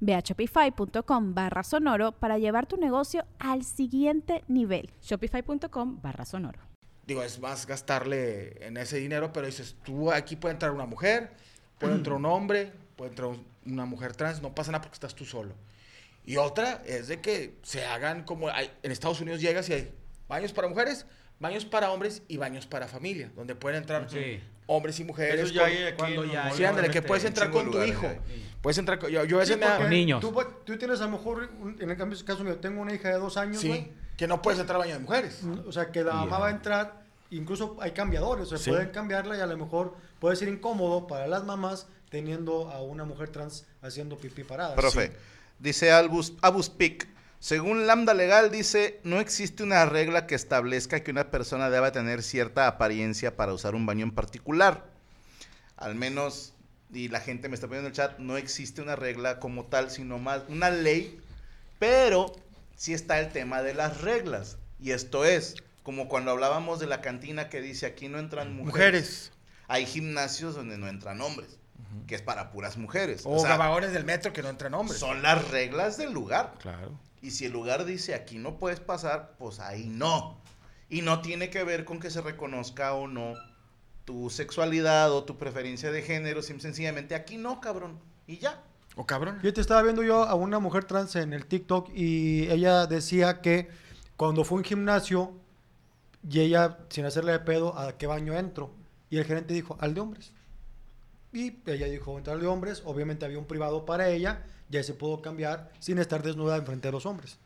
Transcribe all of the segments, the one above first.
Ve a shopify.com barra sonoro para llevar tu negocio al siguiente nivel. Shopify.com barra sonoro. Digo, es más gastarle en ese dinero, pero dices, tú aquí puede entrar una mujer, puede entrar un hombre, puede entrar un- una mujer trans, no pasa nada porque estás tú solo. Y otra es de que se hagan como hay- en Estados Unidos llegas y hay baños para mujeres, baños para hombres y baños para familia, donde pueden entrar Sí. hombres y mujeres. Eso ya con- hay aquí cuando ya Sí, ándale, que puedes entrar con tu hijo. Puedes entrar con... Yo, yo a Sí, veces me... porque niños. Tú, tienes a lo mejor, en el cambio- caso mío, tengo una hija de dos años, Sí, que no puedes entrar a baño de mujeres. O sea, que la mamá va a entrar, incluso hay cambiadores, o sea, Sí. pueden cambiarla y a lo mejor puede ser incómodo para las mamás teniendo a una mujer trans haciendo pipí parada. Profe, dice Albus, Abus Pic, según Lambda Legal dice, no existe una regla que establezca que una persona deba tener cierta apariencia para usar un baño en particular. Al menos, y la gente me está poniendo en el chat, no existe una regla como tal, sino más una ley, pero sí está el tema de las reglas. Y esto es, como cuando hablábamos de la cantina que dice aquí no entran mujeres. Mujeres. Hay gimnasios donde no entran hombres, que es para puras mujeres. O, O sea, del metro que no entran hombres. son las reglas del lugar. Claro. Y si el lugar dice aquí no puedes pasar, pues ahí no. Y no tiene que ver con que se reconozca o no tu sexualidad o tu preferencia de género, sencillamente aquí no, cabrón. Y ya. O cabrón. Yo te estaba viendo yo a una mujer trans en el TikTok y ella decía que cuando fue a un gimnasio y ella, sin hacerle de pedo, ¿a qué baño entro? Y el gerente dijo, al de hombres. Y ella dijo, entrar de hombres. Obviamente había un privado para ella, ya se pudo cambiar sin estar desnuda enfrente de los hombres.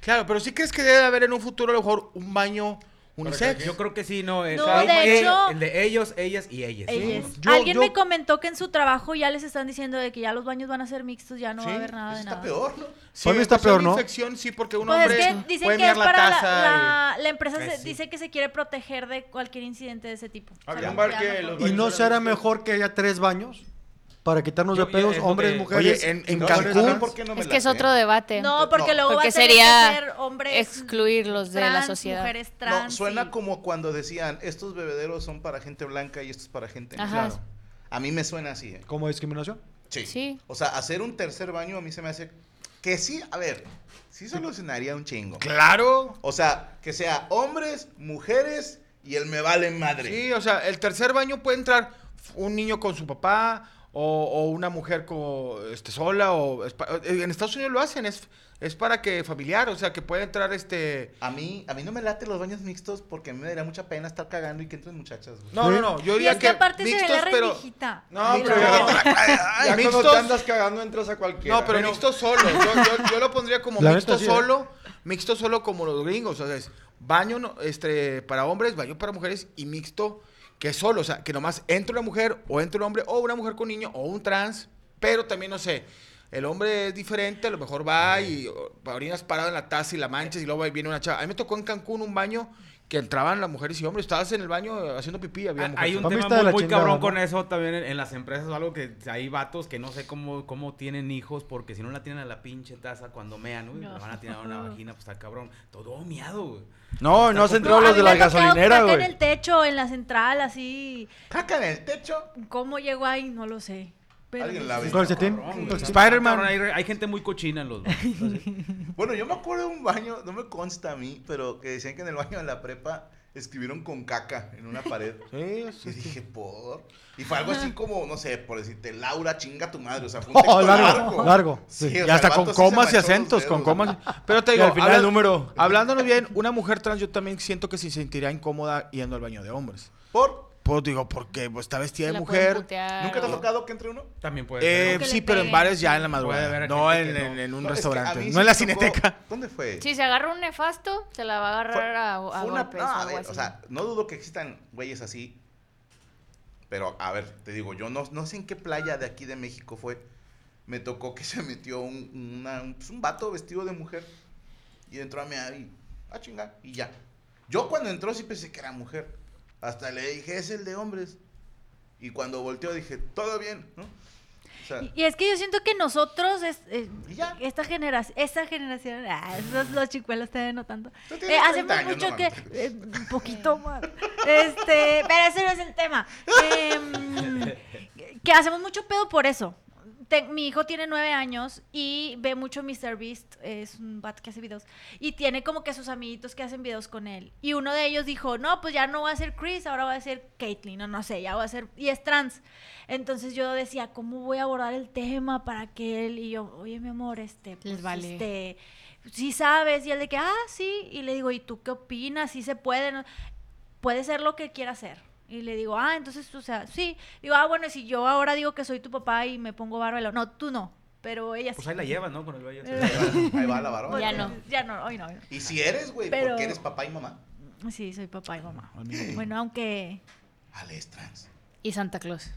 Claro, pero sí crees que debe haber en un futuro a lo mejor un baño unisex. Yo creo que sí, no. el- No, hay- de hay- hecho- El de ellos, ellas y ellas. Ellas. Yo- Alguien yo- me comentó que en su trabajo ya les están diciendo de que ya los baños van a ser mixtos, ya no va a Sí, haber nada Eso de está nada. peor, ¿no? Sí, está pues, peor, ¿no? infección, sí, porque un Pues hombre es que dicen puede que es mirar la para la, taza la, la empresa Eh, se- sí. dice que se quiere proteger de cualquier incidente de ese tipo. Había un bar que los ¿Y no será mejor que haya tres baños? Para quitarnos Yo- de pedos, hombres, mujeres. Oye, en- en no Cancún, no me Es que es otro debate. No, porque luego Porque va a tener sería que ser hombres excluirlos de la sociedad. mujeres No, trans. suena y- como cuando decían, estos bebederos son para gente blanca y estos para gente negra. Ajá. A mí me suena así, ¿eh? ¿Como discriminación? Sí. Sí. O sea, hacer un tercer baño a mí se me hace que sí, a ver, sí solucionaría un chingo. Claro. O sea, que sea hombres, mujeres y el me vale madre. Sí, o sea, el tercer baño puede entrar un niño con su papá o, o una mujer con, este, sola. o es pa- En Estados Unidos lo hacen, es, es para que familiar, o sea, que puede entrar este... A mí, a mí no me late los baños mixtos porque a mí me daría mucha pena estar cagando y que entren muchachas. güey. No, no, no, yo Y diría es que aparte se ve mixtos, la pero... No, Mixtos, pero no. ya, mixtos- cuando te andas cagando entras a cualquiera. No, pero, mixto solo. Yo, yo- yo lo pondría como La mixto ¿eh? solo. Mixto solo como los gringos. O sea, es baño no- este, para hombres, baño para mujeres y mixto que solo. O sea, que nomás entre una mujer o entre un hombre o una mujer con niño o un trans. Pero también, no sé, el hombre es diferente. A lo mejor va y orinas parado en la taza y la manchas y luego viene una chava. A mí me tocó en Cancún un baño que entraban las mujeres y hombres. Estabas en el baño haciendo pipí. Había Ah, mujeres. Hay un tema muy, la muy chingada, cabrón ¿no? con eso también en, en las empresas o algo que hay vatos que no sé cómo, cómo tienen hijos porque si no la tienen a la pinche taza cuando mean, uy, la van a tirar a una vagina, pues está cabrón. Todo miado, güey. No, no has entrado No, a los de la gasolinera, caca en güey. el techo, en la central, así. Caca en el techo. ¿Cómo llegó ahí? No lo sé. Pero Alguien la. Spider-Man. Hay, hay gente muy cochina en los baños. Bueno, yo me acuerdo de un baño, no me consta a mí, pero que decían que en el baño de la prepa escribieron con caca en una pared. Sí, Y sí, sí. dije, por. Y fue algo así como, no sé, por decirte, Laura, chinga tu madre. O sea, fue un texto Oh, largo. largo, largo. Sí, sí. o Y sea, hasta con sí comas y acentos, con comas. Pero te Y digo, al final el número. hablándonos bien, una mujer trans yo también siento que se sentiría incómoda yendo al baño de hombres. Por. Pues digo, porque pues, está vestida de mujer. ¿Nunca te ha tocado que entre uno? También puede Eh, sí, pero en bares ya en la madrugada. No en, un No, es que a restaurante. mí no en la cineteca. ¿Dónde fue? Si se agarra un nefasto, se la va a Fue- agarrar a, a fue una- no, o a ver. O sea, no dudo que existan güeyes así. Pero, a ver, te digo, yo no, no sé en qué playa de aquí de México fue. Me tocó que se metió un, una- un, pues, un vato vestido de mujer. Y entró a mear y. Ah, chinga. Y ya. Yo cuando entró sí pensé que era mujer. Hasta le dije, es el de hombres. Y cuando volteó dije, todo bien, ¿no? O sea, Y, y es que yo siento que nosotros, es, eh, ¿Y ya? esta generación, esta generación, ah, esos, los chicuelos te no tanto. Tú Eh, hacemos 30 años, mucho no que, eh, un poquito más. Este, pero ese no es el tema. Em, que hacemos mucho pedo por eso. Te- mi hijo tiene nueve años y ve mucho Mr. Beast, es un bat que hace videos, y tiene como que sus amiguitos que hacen videos con él. Y uno de ellos dijo, no, pues ya no va a ser Chris, ahora va a ser Caitlyn, o no sé, ya va a ser, y es trans. Entonces yo decía, ¿cómo voy a abordar el tema para que él, y yo, oye, mi amor, este, pues, vale. este, sí sabes, y él de que, ah, sí, y le digo, ¿y tú qué opinas? ¿Sí se puede? no? Puede ser lo que quiera hacer. Y le digo, ah, entonces, o sea, sí. Digo, ah, bueno, si yo ahora digo que soy tu papá y me pongo bárbaro. No, tú no, pero ella Pues sí. ahí la llevas, ¿no? Con el baile. Eh. ahí va la barba. Ya no. Ya no, hoy no. hoy no. Y si eres, güey, Pero- porque eres papá y mamá. Sí, soy papá y mamá. Bueno, aunque... Ale es trans. Y Santa Claus.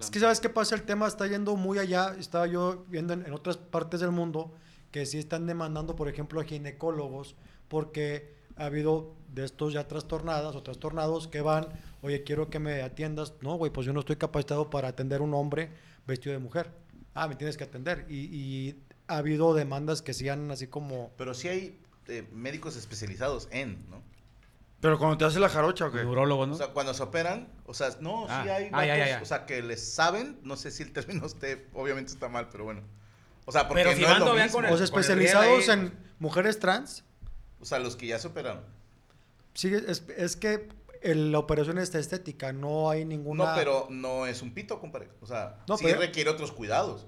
Es que sabes qué pasa, el tema está yendo muy allá. Estaba yo viendo en, en otras partes del mundo que sí están demandando, por ejemplo, a ginecólogos porque ha habido de estos ya trastornadas o trastornados que van, oye, quiero que me atiendas. No, güey, pues yo no estoy capacitado para atender a un hombre vestido de mujer. Ah, me tienes que atender. Y, y ha habido demandas que sean así como... Pero sí hay eh, médicos especializados en, ¿no? Pero cuando te hace la jarocha, ¿o qué? Neurólogo, ¿no? O sea, cuando se operan, o sea, no, Ah. sí hay Ah, ya, ya, vatos, ya. o sea, que les saben, no sé si el término esté, obviamente está mal, pero bueno. O sea, porque Pero si no van es lo todavía mismo. con el- O sea, con el especializados en mujeres trans. O sea, los que ya se operaron. Sí, es, es que el- la operación está estética, no hay ninguna... No, pero no es un pito, compadre. O sea, No, sí pero- requiere otros cuidados.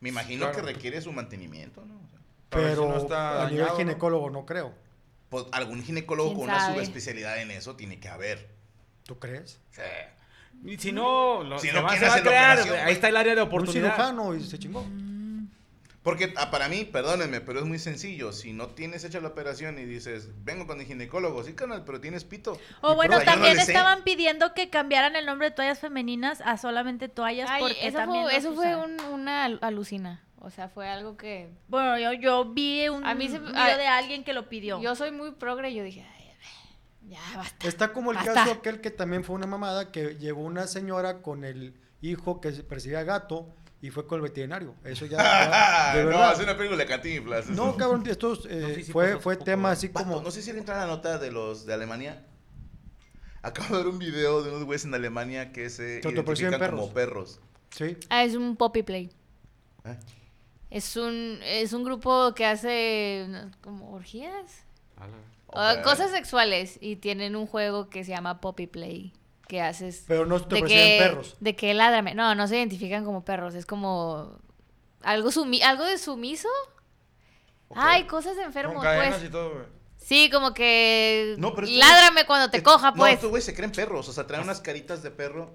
Me imagino Claro. que requiere su mantenimiento, ¿no? O sea, Para ver si Pero no está a nivel ginecólogo no creo. pues, algún ginecólogo ¿Quién con una subespecialidad en eso tiene que haber. ¿Tú crees? Sí. Y si no, lo, Si se no se va a crear. ahí está el área de Un oportunidad. cirujano y se chingó. Porque ah, para mí, perdónenme, pero es muy sencillo. Si no tienes hecha la operación y dices, vengo con el ginecólogo, sí, canal, pero tienes pito. O bueno, no también sé. estaban pidiendo que cambiaran el nombre de toallas femeninas a solamente toallas Ay, porque eso también fue, eso un- una al- alucina. O sea, fue algo que... Bueno, yo, yo vi un A mí se- video a- de alguien que lo pidió. Yo soy muy progre y yo dije, "Ay, ya basta. Está como el Basta. caso aquel que también fue una mamada, que llegó una señora con el hijo que percibía gato y fue con el veterinario. Eso ya... ya- de no, es una película de Cantinflas. No, cabrón, esto es, eh, No, sí, sí fue, fue hace tema así como... no sé si le entra la nota de los de Alemania. Acabo de ver un video de unos güeyes en Alemania que se Se identifican como perros. perros. Sí. Ah, es un poppy play. ¿Eh? Es un, es un grupo que hace como orgías. Ah, cosas sexuales y tienen un juego que se llama Poppy Play que haces Pero no te de perciben que perros. de que ládrame no no se identifican como perros es como algo sumi algo de sumiso Ok. ay cosas de enfermos Con cadenas pues y todo, güey. sí como que No, pero ládrame cuando te es- coja No, pues estos güeyes se creen perros. O sea, traen unas caritas de perro.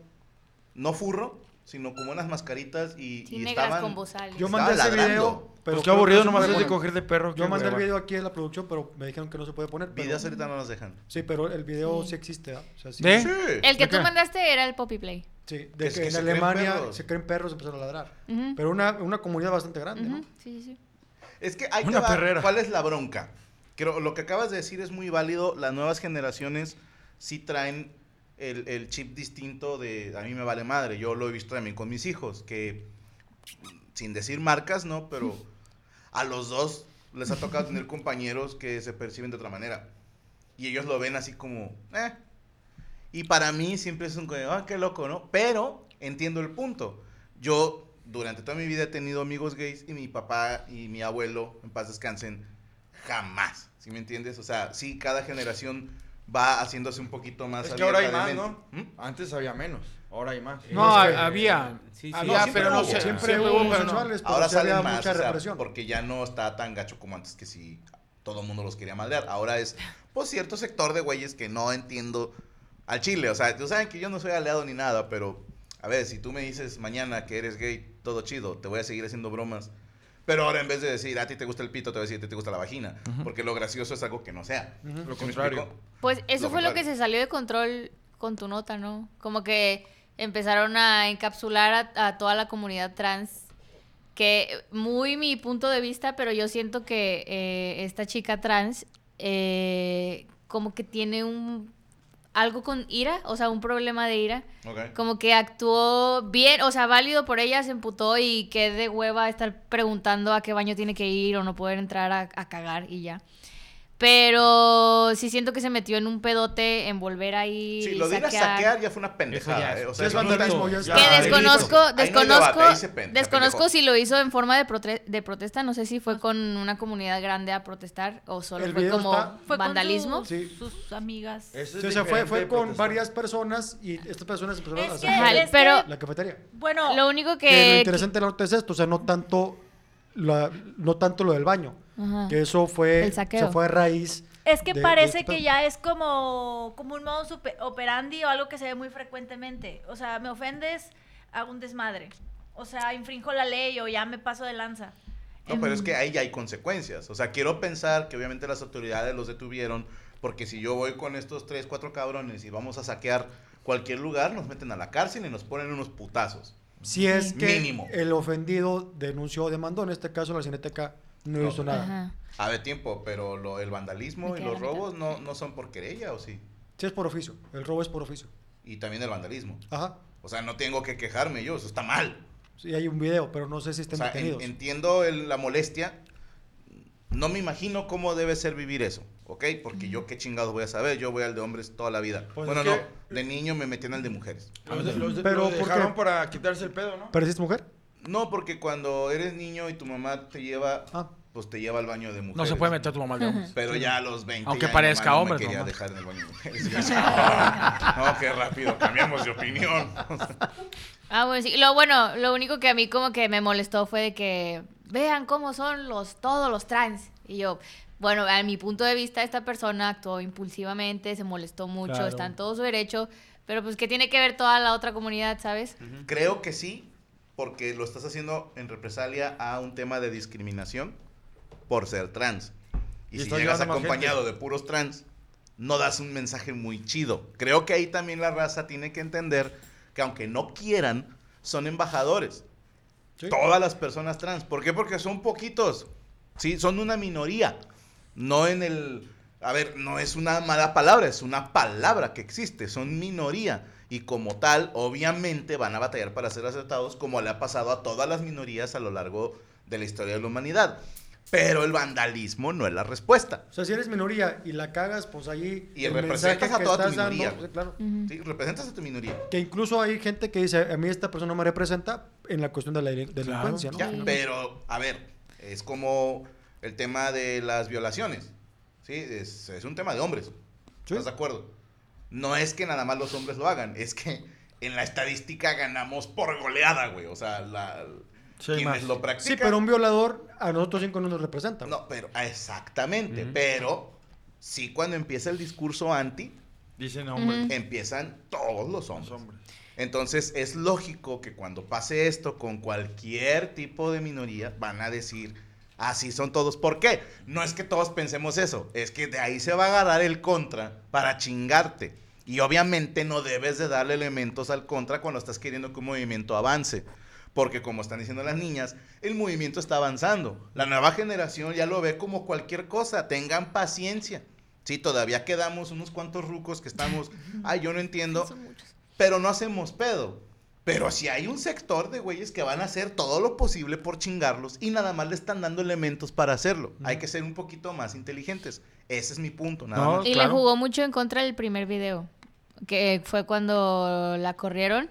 No furro, sino como unas mascaritas y, sí y negras estaban... con bozales Yo mandé ese ladrando. video, pero... Pues qué que aburrido nomás es de coger de perro. Yo mandé el video aquí en la producción, pero me dijeron que no se puede poner. pero- Videos ahorita no nos dejan. Sí, pero el video sí, existe, ¿ah? O sea, sí. ¿De? Sí. el que ¿De tú qué? mandaste era el Poppy Play Sí, de Que es que, que en se Alemania se creen perros y empezaron a ladrar. Pero una, una comunidad bastante grande, ¿no? sí sí sí Es que hay que Una ver perrera. cuál es la bronca. Creo, lo que acabas de decir es muy válido. Las nuevas generaciones sí traen el, el chip distinto de a mí me vale madre. Yo lo he visto también con mis hijos, que sin decir marcas, ¿no? Pero a los dos les ha tocado tener compañeros que se perciben de otra manera. Y ellos lo ven así como, eh. Y para mí siempre es un, ah, qué loco, ¿no? Pero entiendo el punto. Yo durante toda mi vida he tenido amigos gays y mi papá y mi abuelo, en paz descansen, jamás. ¿Sí me entiendes? O sea, sí, cada generación va haciéndose un poquito más Es que ahora hay más, de ¿no? ¿Mm? Antes había menos, ahora hay más. No, Es que- había. Sí, sí. Había, siempre pero no sé. Siempre Siempre hubo homosexuales, pero Ahora salen más, mucha o sea, represión. porque ya no está tan gacho como antes que si todo el mundo los quería maldear. Ahora es, pues, cierto sector de güeyes que no entiendo al chile. O sea, tú saben que yo no soy aliado ni nada, pero, a ver, si tú me dices mañana que eres gay, todo chido, te voy a seguir haciendo bromas. Pero ahora en vez de decir, a ti te gusta el pito, te voy a decir, a ti te gusta la vagina. Porque lo gracioso es algo que no sea. Lo ¿Sí me contrario. Pues eso Lo fue lo que se salió de control con tu nota, ¿no? Como que empezaron a encapsular a, a toda la comunidad trans, que muy mi punto de vista, pero yo siento que eh, esta chica trans eh, como que tiene un algo con ira, o sea, un problema de ira. Ok. Como que actuó bien, o sea, válido por ella, se emputó y qué de hueva estar preguntando a qué baño tiene que ir o no poder entrar a, a cagar y ya. Pero sí siento que se metió en un pedote en volver ahí Sí, y lo de ir a saquear. ya fue una pendejada. ¿eh? O es- sea, es vandalismo. Que desconozco, Ahí no hay desconozco, desconozco si lo hizo en forma de, prote- de protesta, no sé si fue con una comunidad grande a protestar o solo El fue como está- Fue con vandalismo. sus, Sí. sus amigas. Eso es Sí, o sea, fue, con varias personas y estas personas empezaron a Es que, hacer pero- la cafetería. bueno, Lo único Que lo que... interesante del norte es esto, o sea, no tanto, la- no tanto lo del baño, Ajá. que eso fue, El saqueo. se fue a raíz. es que de- parece esto. que ya es como, como un modo operandi o algo que se ve muy frecuentemente. O sea, me ofendes, hago un desmadre. O sea, infrinjo la ley o ya me paso de lanza. No, pero es que ahí ya hay consecuencias. O sea, quiero pensar que obviamente las autoridades los detuvieron, porque si yo voy con estos tres, cuatro cabrones y vamos a saquear cualquier lugar, nos meten a la cárcel y nos ponen unos putazos. Si es que Mínimo. el ofendido denunció o demandó, en este caso la Cineteca no, No. hizo nada. Ajá. A ver, tiempo, pero lo, el vandalismo Me y los robos no, no son por querella, ¿o sí? Sí, es por oficio, el robo es por oficio. Y también el vandalismo. Ajá, O sea, no tengo que quejarme yo, eso está mal. sí, hay un video, pero no sé si O estén sea, en- detenidos. entiendo el- la molestia. No me imagino cómo debe ser vivir eso, ¿ok? Porque yo qué chingados voy a saber, yo voy al de hombres toda la vida. Pues bueno, no, que- de niño me metí en el de mujeres. Los, de- los de- Pero, los ¿por qué? dejaron para quitarse el pedo, ¿no? ¿Pareciste mujer? No, porque cuando eres niño y tu mamá te lleva, Ah. pues te lleva al baño de mujeres. No se puede meter tu mamá de hombres. Pero ya a los 20 Aunque ya parezca mamá no hombre, me quería mamá. dejar en el baño de mujeres. No, qué rápido, cambiamos de opinión. Ah, bueno, sí. Lo bueno, lo único que a mí como que me molestó fue de que vean cómo son los todos los trans. Y yo, bueno, a mi punto de vista esta persona actuó impulsivamente, se molestó mucho, Claro. está en todo su derecho, pero pues que tiene que ver toda la otra comunidad, ¿sabes? Creo que sí, porque lo estás haciendo en represalia a un tema de discriminación por ser trans. Y, Y si llegas acompañado de puros trans, no das un mensaje muy chido. Creo que ahí también la raza tiene que entender que aunque no quieran, son embajadores. Sí. Todas las personas trans. ¿Por qué? Porque son poquitos. Sí, son una minoría. No en el... A ver, no es una mala palabra, es una palabra que existe. Son minoría. Y como tal, obviamente van a batallar para ser aceptados como le ha pasado a todas las minorías a lo largo de la historia de la humanidad. Pero el vandalismo no es la respuesta. O sea, si eres minoría y la cagas, pues ahí Y el representas a toda tu estás dando, minoría. sí, claro. ¿sí? Representas a tu minoría. Que incluso hay gente que dice, a mí esta persona no me representa en la cuestión de la delin- delincuencia, ¿no? Ya, pero, a ver, es como el tema de las violaciones. Sí, es, es un tema de hombres. Sí. ¿Estás de acuerdo? No es que nada más los hombres lo hagan, es que en la estadística ganamos por goleada, güey. O sea, la, Sí, quienes más. lo practican. Sí, pero un violador a nosotros cinco no nos representa. No, pero ah, exactamente. Pero sí cuando empieza el discurso anti, Dicen hombres. empiezan todos los Los hombres. hombres. Entonces es lógico que cuando pase esto con cualquier tipo de minoría van a decir, así son todos. ¿Por qué? No es que todos pensemos eso, es que de ahí se va a agarrar el contra para chingarte. Y obviamente no debes de darle elementos al contra cuando estás queriendo que un movimiento avance. Porque como están diciendo las niñas, el movimiento está avanzando. La nueva generación ya lo ve como cualquier cosa. Tengan paciencia. Sí, todavía quedamos unos cuantos rucos que estamos, ay, yo no entiendo, pero no hacemos pedo. Pero si hay un sector de güeyes que van a hacer todo lo posible por chingarlos y nada más le están dando elementos para hacerlo. Hay que ser un poquito más inteligentes. Ese es mi punto, nada No, más. Y claro. le jugó mucho en contra el primer video, que fue cuando la corrieron.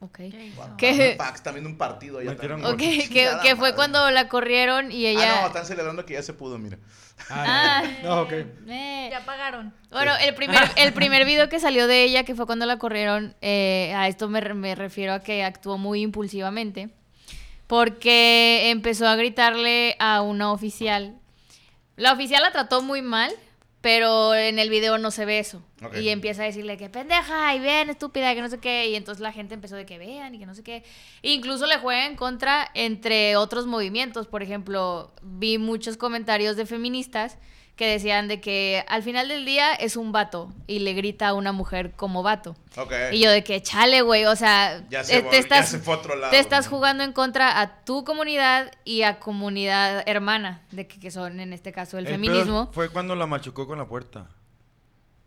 Ok. Wow. ¿Qué? Pax, también un partido allá Metieron también. Ok, que, que fue cuando la corrieron y ella... Ah, no, están celebrando que ya se pudo, mira. Ah, No, ok. eh. Ya pagaron. Bueno, el primer, el primer video que salió de ella, que fue cuando la corrieron, eh, a esto me refiero a que actuó muy impulsivamente, porque empezó a gritarle a una oficial. La oficial la trató muy mal, pero en el video no se ve eso. Y empieza a decirle que pendeja y bien estúpida, que no sé qué. Y entonces la gente empezó de que vean y que no sé qué. Incluso le juega en contra entre otros movimientos. Por ejemplo, vi muchos comentarios de feministas que decían de que al final del día es un vato y le grita a una mujer como vato. Ok. Y yo de que chale, güey, o sea, Ya se eh, vol- te ya estás, se fue a otro lado, te estás ¿no? jugando en contra a tu comunidad y a comunidad hermana, de que, que son en este caso el, El feminismo. Fue cuando la machucó con la puerta.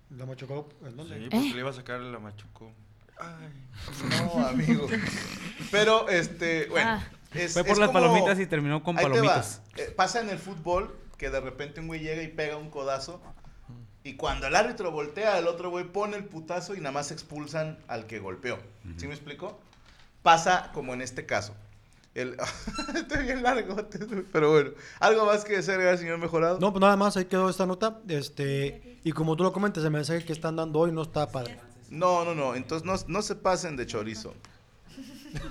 La machucó. ¿En dónde? Sí, ¿Eh? porque le iba a sacar la machucó. No, amigo. Pero, este, bueno. Ah. es- Fue por es las como- palomitas y terminó con palomitas. Eh, pasa en el fútbol que de repente un güey llega y pega un codazo. Y cuando el árbitro voltea, el otro güey pone el putazo y nada más expulsan al que golpeó. ¿Sí me explico? Pasa como en este caso. El... Está bien largo, pero bueno. ¿Algo más que decir, señor Mejorado? No, pues nada más, ahí quedó esta nota. Este, y como tú lo comentas, el mensaje que están dando hoy no está padre. No, no, no. Entonces no, no se pasen de chorizo.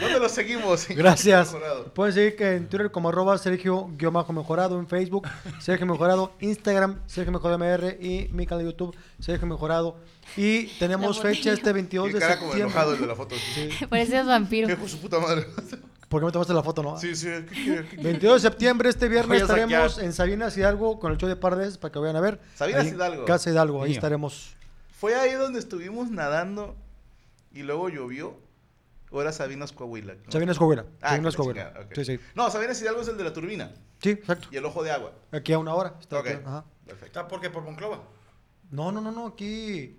¿Dónde lo seguimos? Gracias. Pueden seguir que en Twitter como arroba Sergio-Mejorado, en Facebook Sergio Mejorado, Instagram Sergio Mejorado MR y mi canal de YouTube Sergio Mejorado. Y tenemos fecha este 22 Y de cara como enojado el de septiembre. la foto. Sí. Pareces vampiro. Hijo de su puta madre. ¿Por qué me tomaste la foto, no? Sí, sí. ¿qué? ¿Qué quiere? 22 de septiembre, este viernes estaremos en Sabinas Hidalgo con el show de Pardes para que vayan a ver. Sabinas Ahí Hidalgo. Casa Hidalgo, ahí Mío. estaremos. Fue ahí donde estuvimos nadando y luego llovió. ¿O era Sabinas Coahuila? No. Sabinas Coahuila. Ah, Sabinas Coahuila. Sí, sí. No, Sabinas Hidalgo es el de la turbina Sí, exacto. y el ojo de agua. Aquí a una hora. está Ok. aquí, ajá. Perfecto. ¿Está porque por Monclova? No, no, no, no, aquí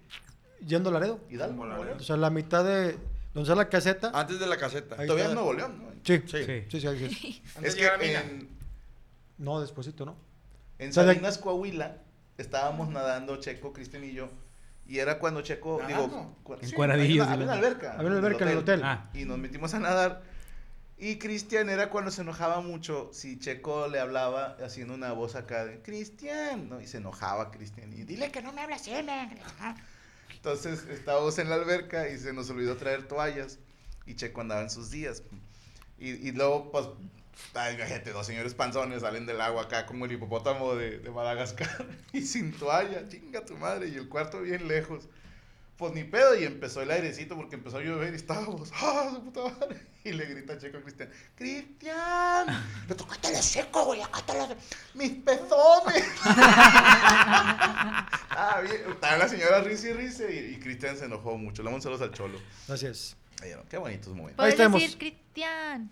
yendo a Laredo. ¿Hidalgo? León? O sea, la mitad de donde está la caseta. Antes de la caseta. Ahí Todavía está. es Nuevo León, ¿no? Sí, Sí. sí, sí, sí, ahí sí. Antes Es que en, No, despuésito, ¿no? en O sea, de- Sabinas Coahuila estábamos nadando Checo, Cristian y yo. Y era cuando Checo, ¿Nadando? digo, En sí, cuadradillos, Había una, alberca. Había una alberca en el hotel. Ah. Y nos metimos a nadar. Y Cristian era cuando se enojaba mucho si Checo le hablaba haciendo una voz acá de Cristian, ¿no? Y se enojaba Cristian. Y dile que no me habla así, me-". Ajá. Entonces estábamos en la alberca y se nos olvidó traer toallas. Y Checo andaba en sus días. Y, y luego, pues, ay, gente, dos señores panzones salen del agua acá como el hipopótamo de, de Madagascar. Y sin toalla, chinga tu madre. Y el cuarto bien lejos. Pues ni pedo, y empezó el airecito porque empezó a llover y estábamos, ¡ah, su puta madre! Y le grita Checo a Cristian, ¡Cristian! ¡Le tocaste el seco, güey! ¡Acá te los... ¡Mis pezones! ah, bien, estaba la señora risa y risa y, y Cristian se enojó mucho. Le damos saludos al cholo. Gracias. Qué bonitos momentos. Puedes estamos. decir Cristian.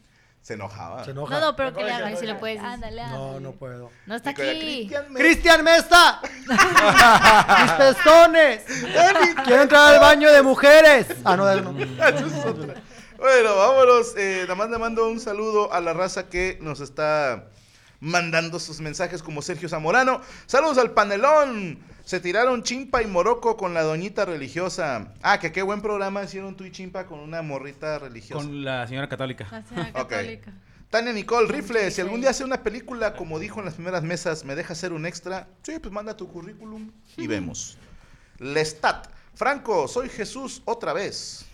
Se enojaba. Se enoja. No, no, pero que le que sí le puedes decir. Ándale, No, ándale. no puedo. No está aquí. Cristian me- ¡Cristian Mesta! ¡Mis pezones! ¡Quiero entrar al baño de mujeres! Ah, no, no. Bueno, vámonos. Eh, nada más le mando un saludo a la raza que nos está mandando sus mensajes como Sergio Zamorano. Saludos al panelón. Se tiraron chimpa y moroco con la doñita religiosa. Ah, que qué buen programa hicieron tú y chimpa con una morrita religiosa. Con la señora católica. La señora. Tania Nicole Rifle, si algún día hace una película, como dijo en las primeras mesas, ¿me deja hacer un extra? Sí, pues manda tu currículum y vemos. Lestat. Franco, soy Jesús otra vez.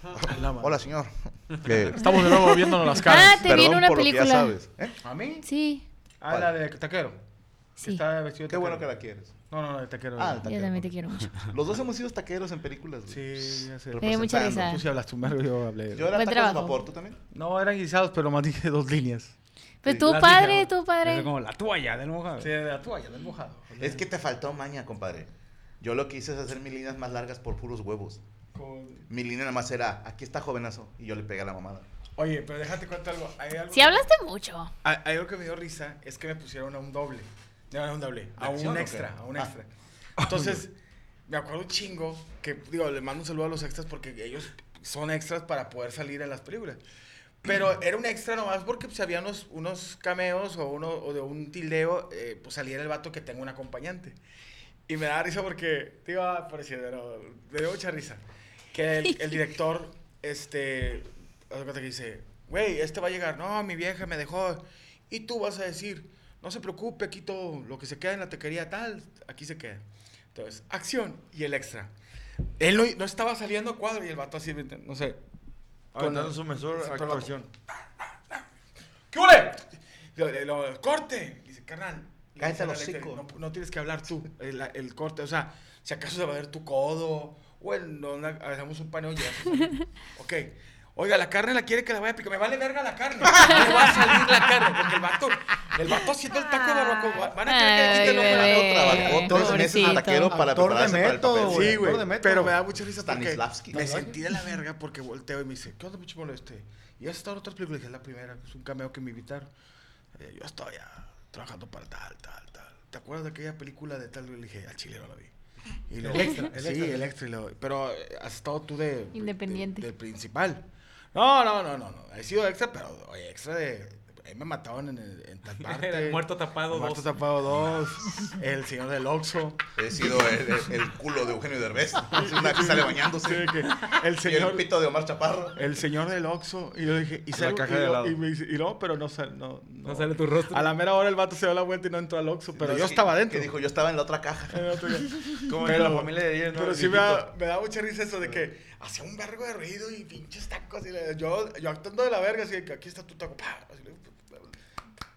Hola, señor. Estamos de nuevo viéndonos las Ah, caras. te vi en perdón una por lo que ya película. sabes, ¿eh? ¿A mí? Sí, Ah, la de taquero. Que sí. Está vestido de Qué bueno que la quieres. No, no, no, de taquero. Ah, taquero. Yo también te quiero mucho. Los dos hemos sido taqueros en películas. güey. Sí, ya sé. Me dio mucha risa. Tú sí yo hablé. Yo era Buen tacos de trabajo. vapor, ¿tú también? No, eran guisados, pero más dije dos líneas. Pues Sí, tú, las padre, Es padre. como la toalla del mojado. Sí, de la toalla, del mojado. Es que te faltó maña, compadre. Yo lo que hice es hacer mis líneas más largas por puros huevos. Con- Mi línea nada más era, aquí está jovenazo. Y yo le pegué a la mamada. Oye, pero déjate cuento algo. Hay algo Si que- hablaste mucho. Hay, hay algo que me dio risa, es que me pusieron a un doble. No, no, un doble. A ¿Acción o un extra, a un Ah. extra. Entonces, me acuerdo un chingo que, digo, le mando un saludo a los extras porque ellos son extras para poder salir en las películas. Pero era un extra nomás porque pues, había unos, unos cameos o, uno, o de un tildeo, eh, pues salía el vato que tengo un acompañante. Y me da risa porque, te iba a parecer, pero me dio mucha risa. Que el, el director este, que dice, güey, este va a llegar, no, mi vieja me dejó, y tú vas a decir, no se preocupe, aquí todo lo que se queda en la tequería tal, aquí se queda. Entonces, acción y el extra. Él no, no estaba saliendo a cuadro y el vato así, no sé. Aventando su vato, actuación. ¿Qué huele? Lo, lo- corte. Dice, carnal. Cállate la hocico. No, no tienes que hablar tú, el, el corte. O sea, si acaso se va a ver tu codo, o el, no, hagamos un paneo ya. ok. Oiga, la carne la quiere que la vaya a picar. Me vale verga la carne. No le va a salir la carne. Porque el vato, el vato haciendo el taco de barbacoa. va- Van a querer que quite el a la otra. Tres meses de taquero para Actor de para el método, papel. güey. Sí, güey. De. Pero me da mucha risa porque Stanislavski. me sentí de la verga porque volteo y me dice, ¿qué onda, pinche mono este? Y has estado en otras películas. Y dije, es la primera, es un cameo que me invitaron. Eh, yo estaba ya trabajando para tal, tal, tal. ¿Te acuerdas de aquella película de tal? Y le dije, al chile no la vi. Y luego- extra, el sí, extra. el extra. y luego- pero eh, has estado tú de... Independiente. de- del principal. No, no, no, no, no. He sido extra, pero oye, extra de... Ahí me mataron en, el- en tal parte. El muerto tapado El Muerto dos. tapado dos. El señor del Oxxo. He sido el, el- el culo de Eugenio Derbez. Es una que sale bañándose. Sí, que el Y el señor... pito de Omar Chaparro. El señor del Oxxo. Y yo dije, y, La salgo- caja y de lo- helado. y me dice, y no, pero no, sal- no, No sale tu rostro. A la mera hora el vato se da la vuelta y no entró al Oxxo, pero yo estaba adentro. Que dijo, yo estaba en la otra caja. En el otro día. Como Pero- en la familia de 10, ¿no? Pero sí me viejito. da, me da mucha risa eso de que hacía un vergo de ruido y pinches tacos. Y le- yo, yo actuando de la verga, así que aquí está tu taco.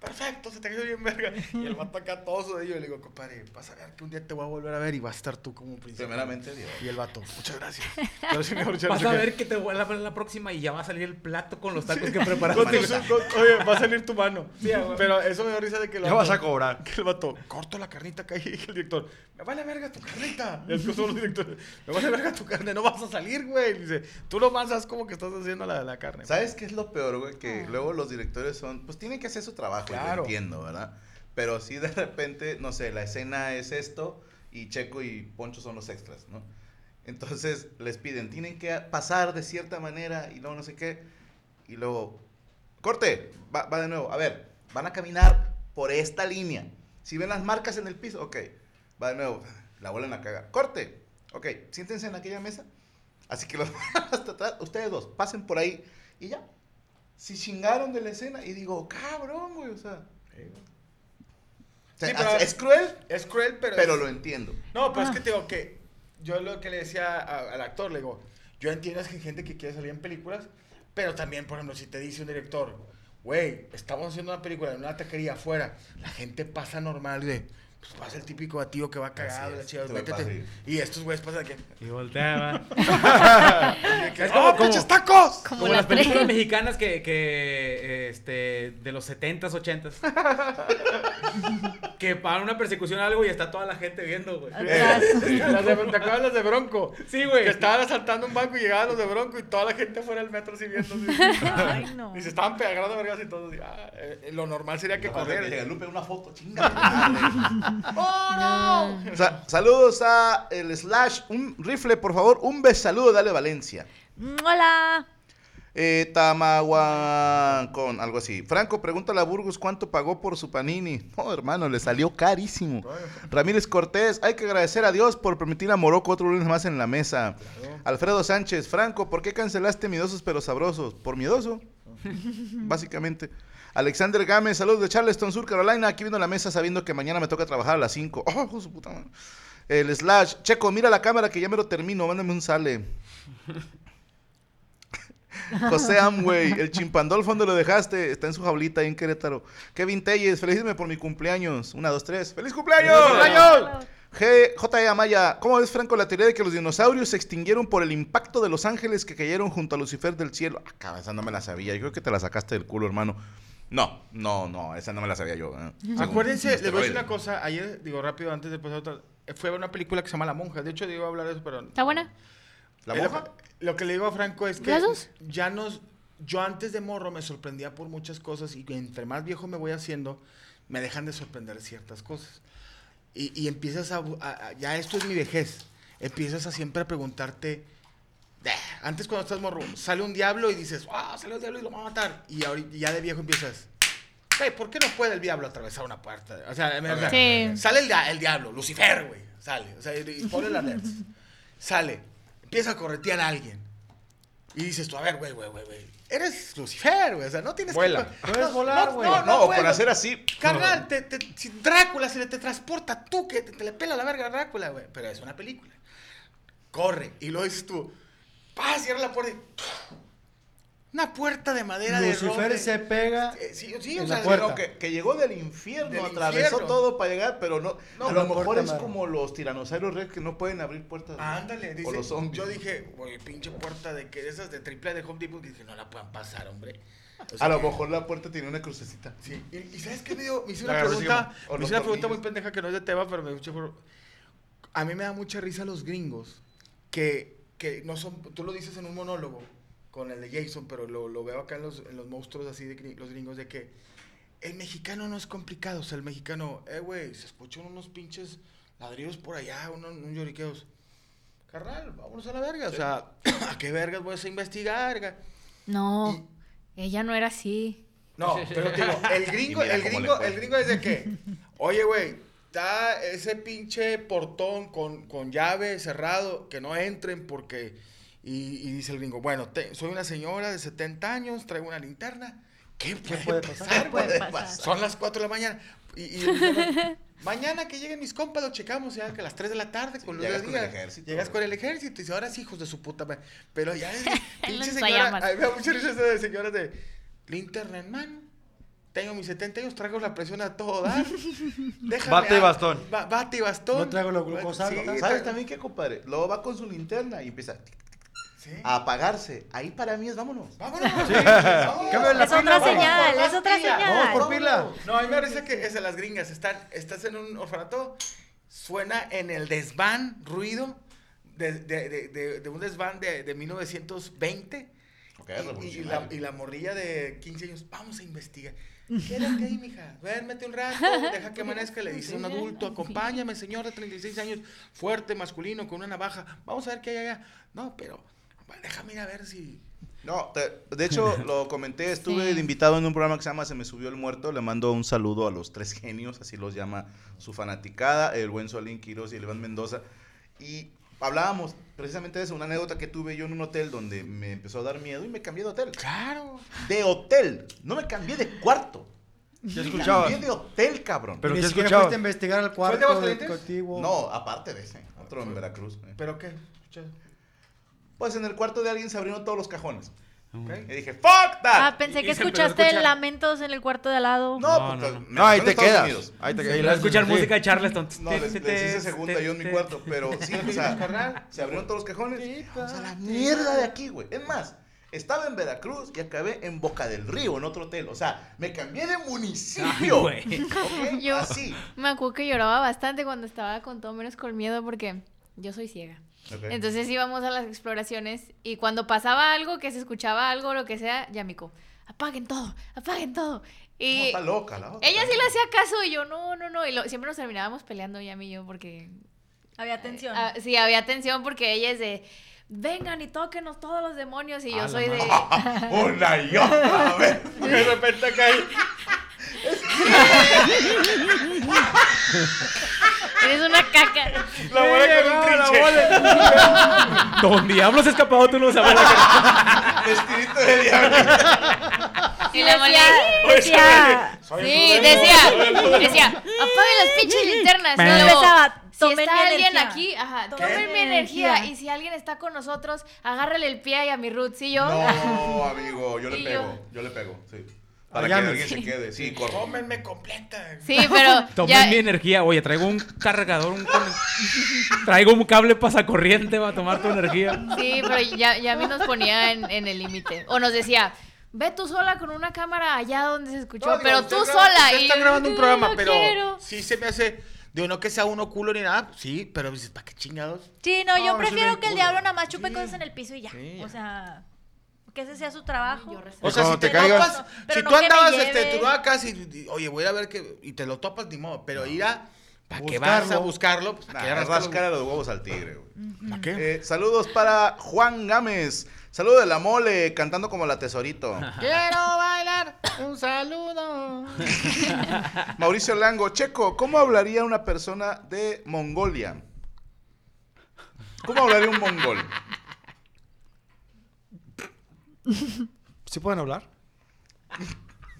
Perfecto, se te quedó bien verga. Y el vato acá todo de ello. Y le digo, compadre, vas a ver que un día te voy a volver a ver y vas a estar tú como un príncipe. Primeramente, Dios. Y el vato, muchas gracias. Sí Vas a que- ver que te voy a ver la próxima y ya va a salir el plato con los tacos que preparaste. Oye, va a salir tu mano. Pero eso me dio risa de que el Ya vas a cobrar. Que el vato, corto la carnita acá y el director, me vale verga tu carnita. Y es que son los directores, me vale verga tu carne, no vas a salir, güey. Y Dice, tú nomás haz como que estás haciendo la, la carne. ¿Sabes qué es lo peor, güey? Que luego los directores son, pues tienen que hacer su trabajo, lo Claro. entiendo, ¿verdad? Pero si de repente, no sé, la escena es esto y Checo y Poncho son los extras, ¿no? Entonces les piden, tienen que pasar de cierta manera y luego no sé qué. Y luego, corte, va, va de nuevo. A ver, van a caminar por esta línea. Si ven las marcas en el piso, ok, va de nuevo. La vuelven a cagar. Corte, ok, siéntense en aquella mesa. Así que los hasta atrás, ustedes dos, pasen por ahí y ya. Si chingaron de la escena y digo, cabrón, güey, o sea. o sea, Sí, pero- es cruel, Es cruel, pero... pero es- lo entiendo. No, pero es que te digo que yo lo que le decía a- al actor, le digo, yo entiendo es que hay gente que quiere salir en películas, pero también, por ejemplo, si te dice un director, güey, estamos haciendo una película en una taquería afuera, la gente pasa normal de, pues pasa el típico batido que va cagado, la es, chida, te va a métete. Y estos güeyes pasan de que, Y volteaba. Es ¡Oh, como- pinches como- tacos! Como, Como la las películas mexicanas que, que este, de los 70s, 80s. que para una persecución algo y está toda la gente viendo, güey. Eh, las de, ¿Te acuerdas las de Bronco? Sí, güey. Que estaban asaltando un banco y llegaban los de Bronco y toda la gente fuera del metro así viendo. así. Ay, no. Y se estaban pegando vergas y todo. así, ah, eh, lo normal sería que Llega corrieran. Lupe una foto, chinga. ¡Oh, no! Sa- saludos a el Slash. Un rifle, por favor. Un besaludo, dale Valencia. Hola. Eh, Tamaguan con algo así. Franco, pregúntale a Burgos cuánto pagó por su panini. No, hermano, le salió carísimo. Ramírez Cortés, hay que agradecer a Dios por permitir a Morocco otro lunes más en la mesa. Alfredo Sánchez, Franco, ¿por qué cancelaste Miedosos pero Sabrosos? ¿Por miedoso? Básicamente. Alexander Gámez, saludos de Charleston, Sur Carolina. Aquí viendo la mesa sabiendo que mañana me toca trabajar a las 5. ¡Oh, su puta madre! El Slash, Checo, mira la cámara que ya me lo termino. Mándame un sale. José Amway, el chimpandolfo, ¿dónde lo dejaste? Está en su jaulita ahí en Querétaro. Kevin Telles, felicítame por mi cumpleaños. Una, dos, tres. ¡Feliz cumpleaños! G. J. Amaya, ¿cómo ves, Franco, la teoría de que los dinosaurios se extinguieron por el impacto de los ángeles que cayeron junto a Lucifer del cielo? Ah, esa no me la sabía. Yo creo que te la sacaste del culo, hermano. No, no, no, esa no me la sabía yo. ¿eh? Acuérdense, les voy a decir una cosa. Ayer, digo rápido, antes de pasar a otra. Fue una película que se llama La Monja. De hecho, digo a hablar de eso, pero. ¿Está buena? ¿La Eh, monja? Lo, lo que le digo a Franco es que ¿Las ya nos. Yo antes de morro me sorprendía por muchas cosas y entre más viejo me voy haciendo, me dejan de sorprender ciertas cosas. Y, y empiezas a, a- a- Ya esto es mi vejez. Empiezas a siempre a preguntarte. "Eh", Antes cuando estás morro, sale un diablo y dices, ah, sale un diablo y lo va a matar. Y ahorita ya de viejo empiezas, "Güey, ¿por qué no puede el diablo atravesar una puerta? O sea, me- o sea, Sí. sale el, el diablo, Lucifer, güey. Sale. O sea, y, y ponle la alerta. Sale. Empieza a corretear a alguien. Y dices tú, a ver, güey, güey, güey, güey. Eres Lucifer, güey. O sea, no tienes Vuela. que. Puedes volar, güey. No, no, No, puedo. con hacer así. Carnal, te, te- si Drácula se le te transporta tú, que te, te le pela la verga a Drácula, güey. Pero es una película. Corre. Y luego dices tú, pa, cierra la puerta y. Una puerta de madera de Lucifer roble. se pega Eh, Sí, sí, o sea, la puerta. No, que, que llegó del infierno, Del atravesó infierno. todo para llegar, pero no. No, a lo mejor puerta es madre. como los tiranosaurios rex que no pueden abrir puertas. Ándale, dice. O los zombies. Yo dije, oye, pinche puerta de que esas de triple de Home Depot, que dije, no la puedan pasar, hombre. O sea a lo que- mejor la puerta tiene una crucecita. Sí, y, y ¿sabes qué me dio? Me La una pregunta, me hizo una pregunta muy pendeja que no es de tema, pero me dio mucho por- A mí me da mucha risa los gringos que, que no son, tú lo dices en un monólogo con el de Jason, pero lo, lo veo acá en los, en los monstruos así de los gringos de que el mexicano no es complicado, o sea, el mexicano, eh, güey, se escuchan unos pinches ladrillos por allá, unos, unos lloriqueos. Carnal, vámonos a la verga, o sea, ¿a qué vergas voy a investigar? ga? No, ella no era así. No, pero te digo, el gringo, el gringo, el gringo es de que, oye, güey, está ese pinche portón con, con llave cerrado, que no entren porque, y, y dice el gringo, bueno, te- soy una señora de 70 años, traigo una linterna, ¿qué puede, puede pasar? pasar? ¿Qué puede pasar? Son las 4 de la mañana. Y, y mañana que lleguen mis compas, lo checamos, ya que a las 3 de la tarde, con luz llegas con el día. ejército, Llegas con el ejército y dice, ahora sí, hijos de su puta madre. Pero ya es pinche señora, a mí me da mucha risa de señoras de linterna en mano. Tengo mis 70 años, traigo la presión a todo dar. Déjame Bate y a- bastón. ba- bate y bastón. No traigo la glucosa Sí. ¿Sabes también qué, compadre? Luego va con su linterna y empieza Sí. a apagarse. Ahí para mí es vámonos. Vámonos. Es pila, otra vamos. señal, es por otra pila. señal. Vamos por pila. No, a mí me parece que es de las gringas. Están, estás en un orfanato, suena en el desván ruido de, de, de, de- de un desván de, de 1920. Ok, Y- y, la, y la morrilla de 15 años, vamos a investigar. Quédate ahí, mija. Duérmete un rato, deja que amanezca. Le dice un adulto, acompáñame, señor de 36 años, fuerte, masculino, con una navaja. Vamos a ver qué hay allá. No, pero déjame ir a ver si. No, te- de hecho, lo comenté, estuve Sí. de invitado en un programa que se llama Se me subió el muerto. Le mando un saludo a los tres genios, así los llama su fanaticada, el buen Solín Quiroz y el Iván Mendoza. Y hablábamos precisamente de eso, una anécdota que tuve yo en un hotel donde me empezó a dar miedo y me cambié de hotel. Claro. De hotel, no me cambié de cuarto. ¿Qué Me escuchabas? cambié de hotel, cabrón. Pero ¿qué escuchabas? fuiste a investigar al cuarto de. No, aparte de ese, otro en Veracruz. eh. ¿Pero qué? Pues en el cuarto de alguien se abrieron todos los cajones. Ok. Y dije, ¡fuck that! Ah, pensé Y- que escuchaste lamentos en el cuarto de al lado. No, No, pues, no, no. me No, ahí te quedas. Ahí te Y quedas. vas a escuchar Sí. música de Charleston. No, les, les hice segunda yo en mi cuarto, pero sí, o sea, se abrieron todos los cajones. Vamos a la mierda de aquí, güey. Es más, estaba en Veracruz y acabé en Boca del Río, en otro hotel. O sea, me cambié de municipio. Ay, güey. ¿ok? Yo- Así. Me acuerdo que lloraba bastante cuando estaba con todo menos con miedo porque yo soy ciega. Entonces íbamos a las exploraciones y cuando pasaba algo, que se escuchaba algo, lo que sea, Yamiko, apaguen todo, apaguen todo. No, Y está loca la otra. ella sí le hacía caso y yo, no, no, no. Y lo- siempre nos terminábamos peleando, Yami y yo, porque... Había tensión. Ah, sí, había tensión porque ella es de, vengan y tóquenos todos los demonios y yo A la soy de... Una y otra vez. De repente hay- Eres una caca. La bola con un trinche. Don Diablo se ha escapado, tú no sabes la cara. De diablo. Y la mole... Decía, Sí, decía, decía, apaguen las pinches linternas. Y no empezaba, si está mi alguien energía. aquí, ajá, Tomen mi energía. energía. Y si alguien está con nosotros, agárrale el pie a mi Ruth, ¿sí yo? No, amigo, yo le Y pego. yo- Yo le pego, sí. Para Allá que me- alguien se quede. Sí, corro. Tómenme completa. Sí, pero Tomen ya, mi energía. Oye, traigo un cargador, un traigo un cable pasacorriente para tomar tu energía. sí, pero ya, ya a mí nos ponía en, en el límite. O nos decía, ve tú sola con una cámara allá donde se escuchó, No, digo, pero tú graba- sola. usted y está grabando un "No, programa, pero quiero". sí se me hace. Digo, no que sea uno culo ni nada. Sí, pero dices, ¿para qué chingados? Sí, no, yo No, prefiero que el diablo nada más chupe Sí. cosas en el piso y ya. Sí, O sea, que ese sea su trabajo. Yo. O sea, si te te, caigas- topas, Pero si no tú andabas, este, acá, y, y- oye, voy a ver que, y te lo topas, ni modo, pero ir a, ¿para qué vas a Buscarlo. Pues, ¿para Nah, rascar a los huevos al tigre, güey. ¿Para qué? Eh, saludos para Juan Gámez. Saludo de la mole, cantando como la tesorito. Quiero bailar, un saludo. Mauricio Lango, Checo, ¿cómo hablaría una persona de Mongolia? ¿Cómo hablaría un mongol? ¿Sí pueden hablar?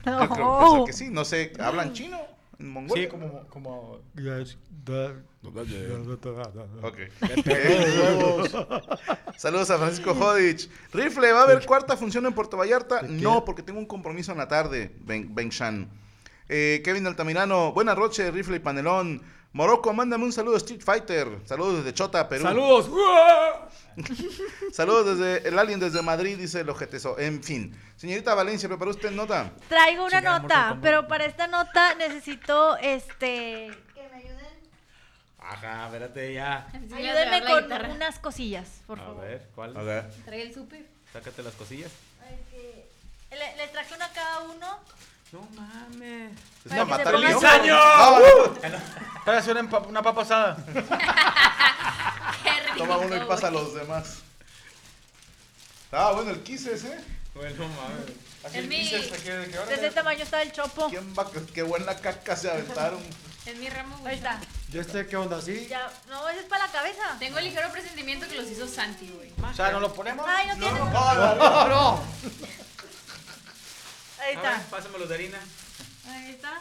Yo creo que pensar que sí. No sé, ¿hablan chino? ¿En mongol? Sí, como... como... Ok. Saludos a Francisco Jodich. Rifle, ¿va a haber cuarta función en Puerto Vallarta? No, porque tengo un compromiso en la tarde, Ben, ben Shan. Eh, Kevin Altamirano, buenas noches, Rifle y Panelón. Morocco, mándame un saludo a Street Fighter. Saludos desde Chota, Perú. ¡Saludos! Saludos desde el Alien desde Madrid, dice el ojeteso. En fin. Señorita Valencia, ¿preparó usted nota? Traigo una nota, pero para esta nota necesito, este... Que me ayuden. Ajá, espérate ya. Ayúdenme con unas cosillas, por A favor. ver, ¿cuál? Ok. Trae el súper. Sácate las cosillas. Este, le, les traje uno a cada uno. No mames. Es una matar pongan niños. No, no, hacer una, una papa asada. Toma uno y pasa a los demás. Ah, bueno, el Kisses, ¿eh? Bueno, mames. Así el mi- Kisses aquí de que ahora De ese tamaño está el chopo. ¿Quién va? Qué buena caca se aventaron. Es mi ramo. Ahí está. ¿Y este qué onda? ¿Sí? Ya, no, ese es para la cabeza. Tengo el ligero presentimiento que los hizo Santi, güey. O sea, ¿no lo ponemos? Ay, no tiene. No, no. Ahí A ver, está. pásamelo de harina. Ahí está.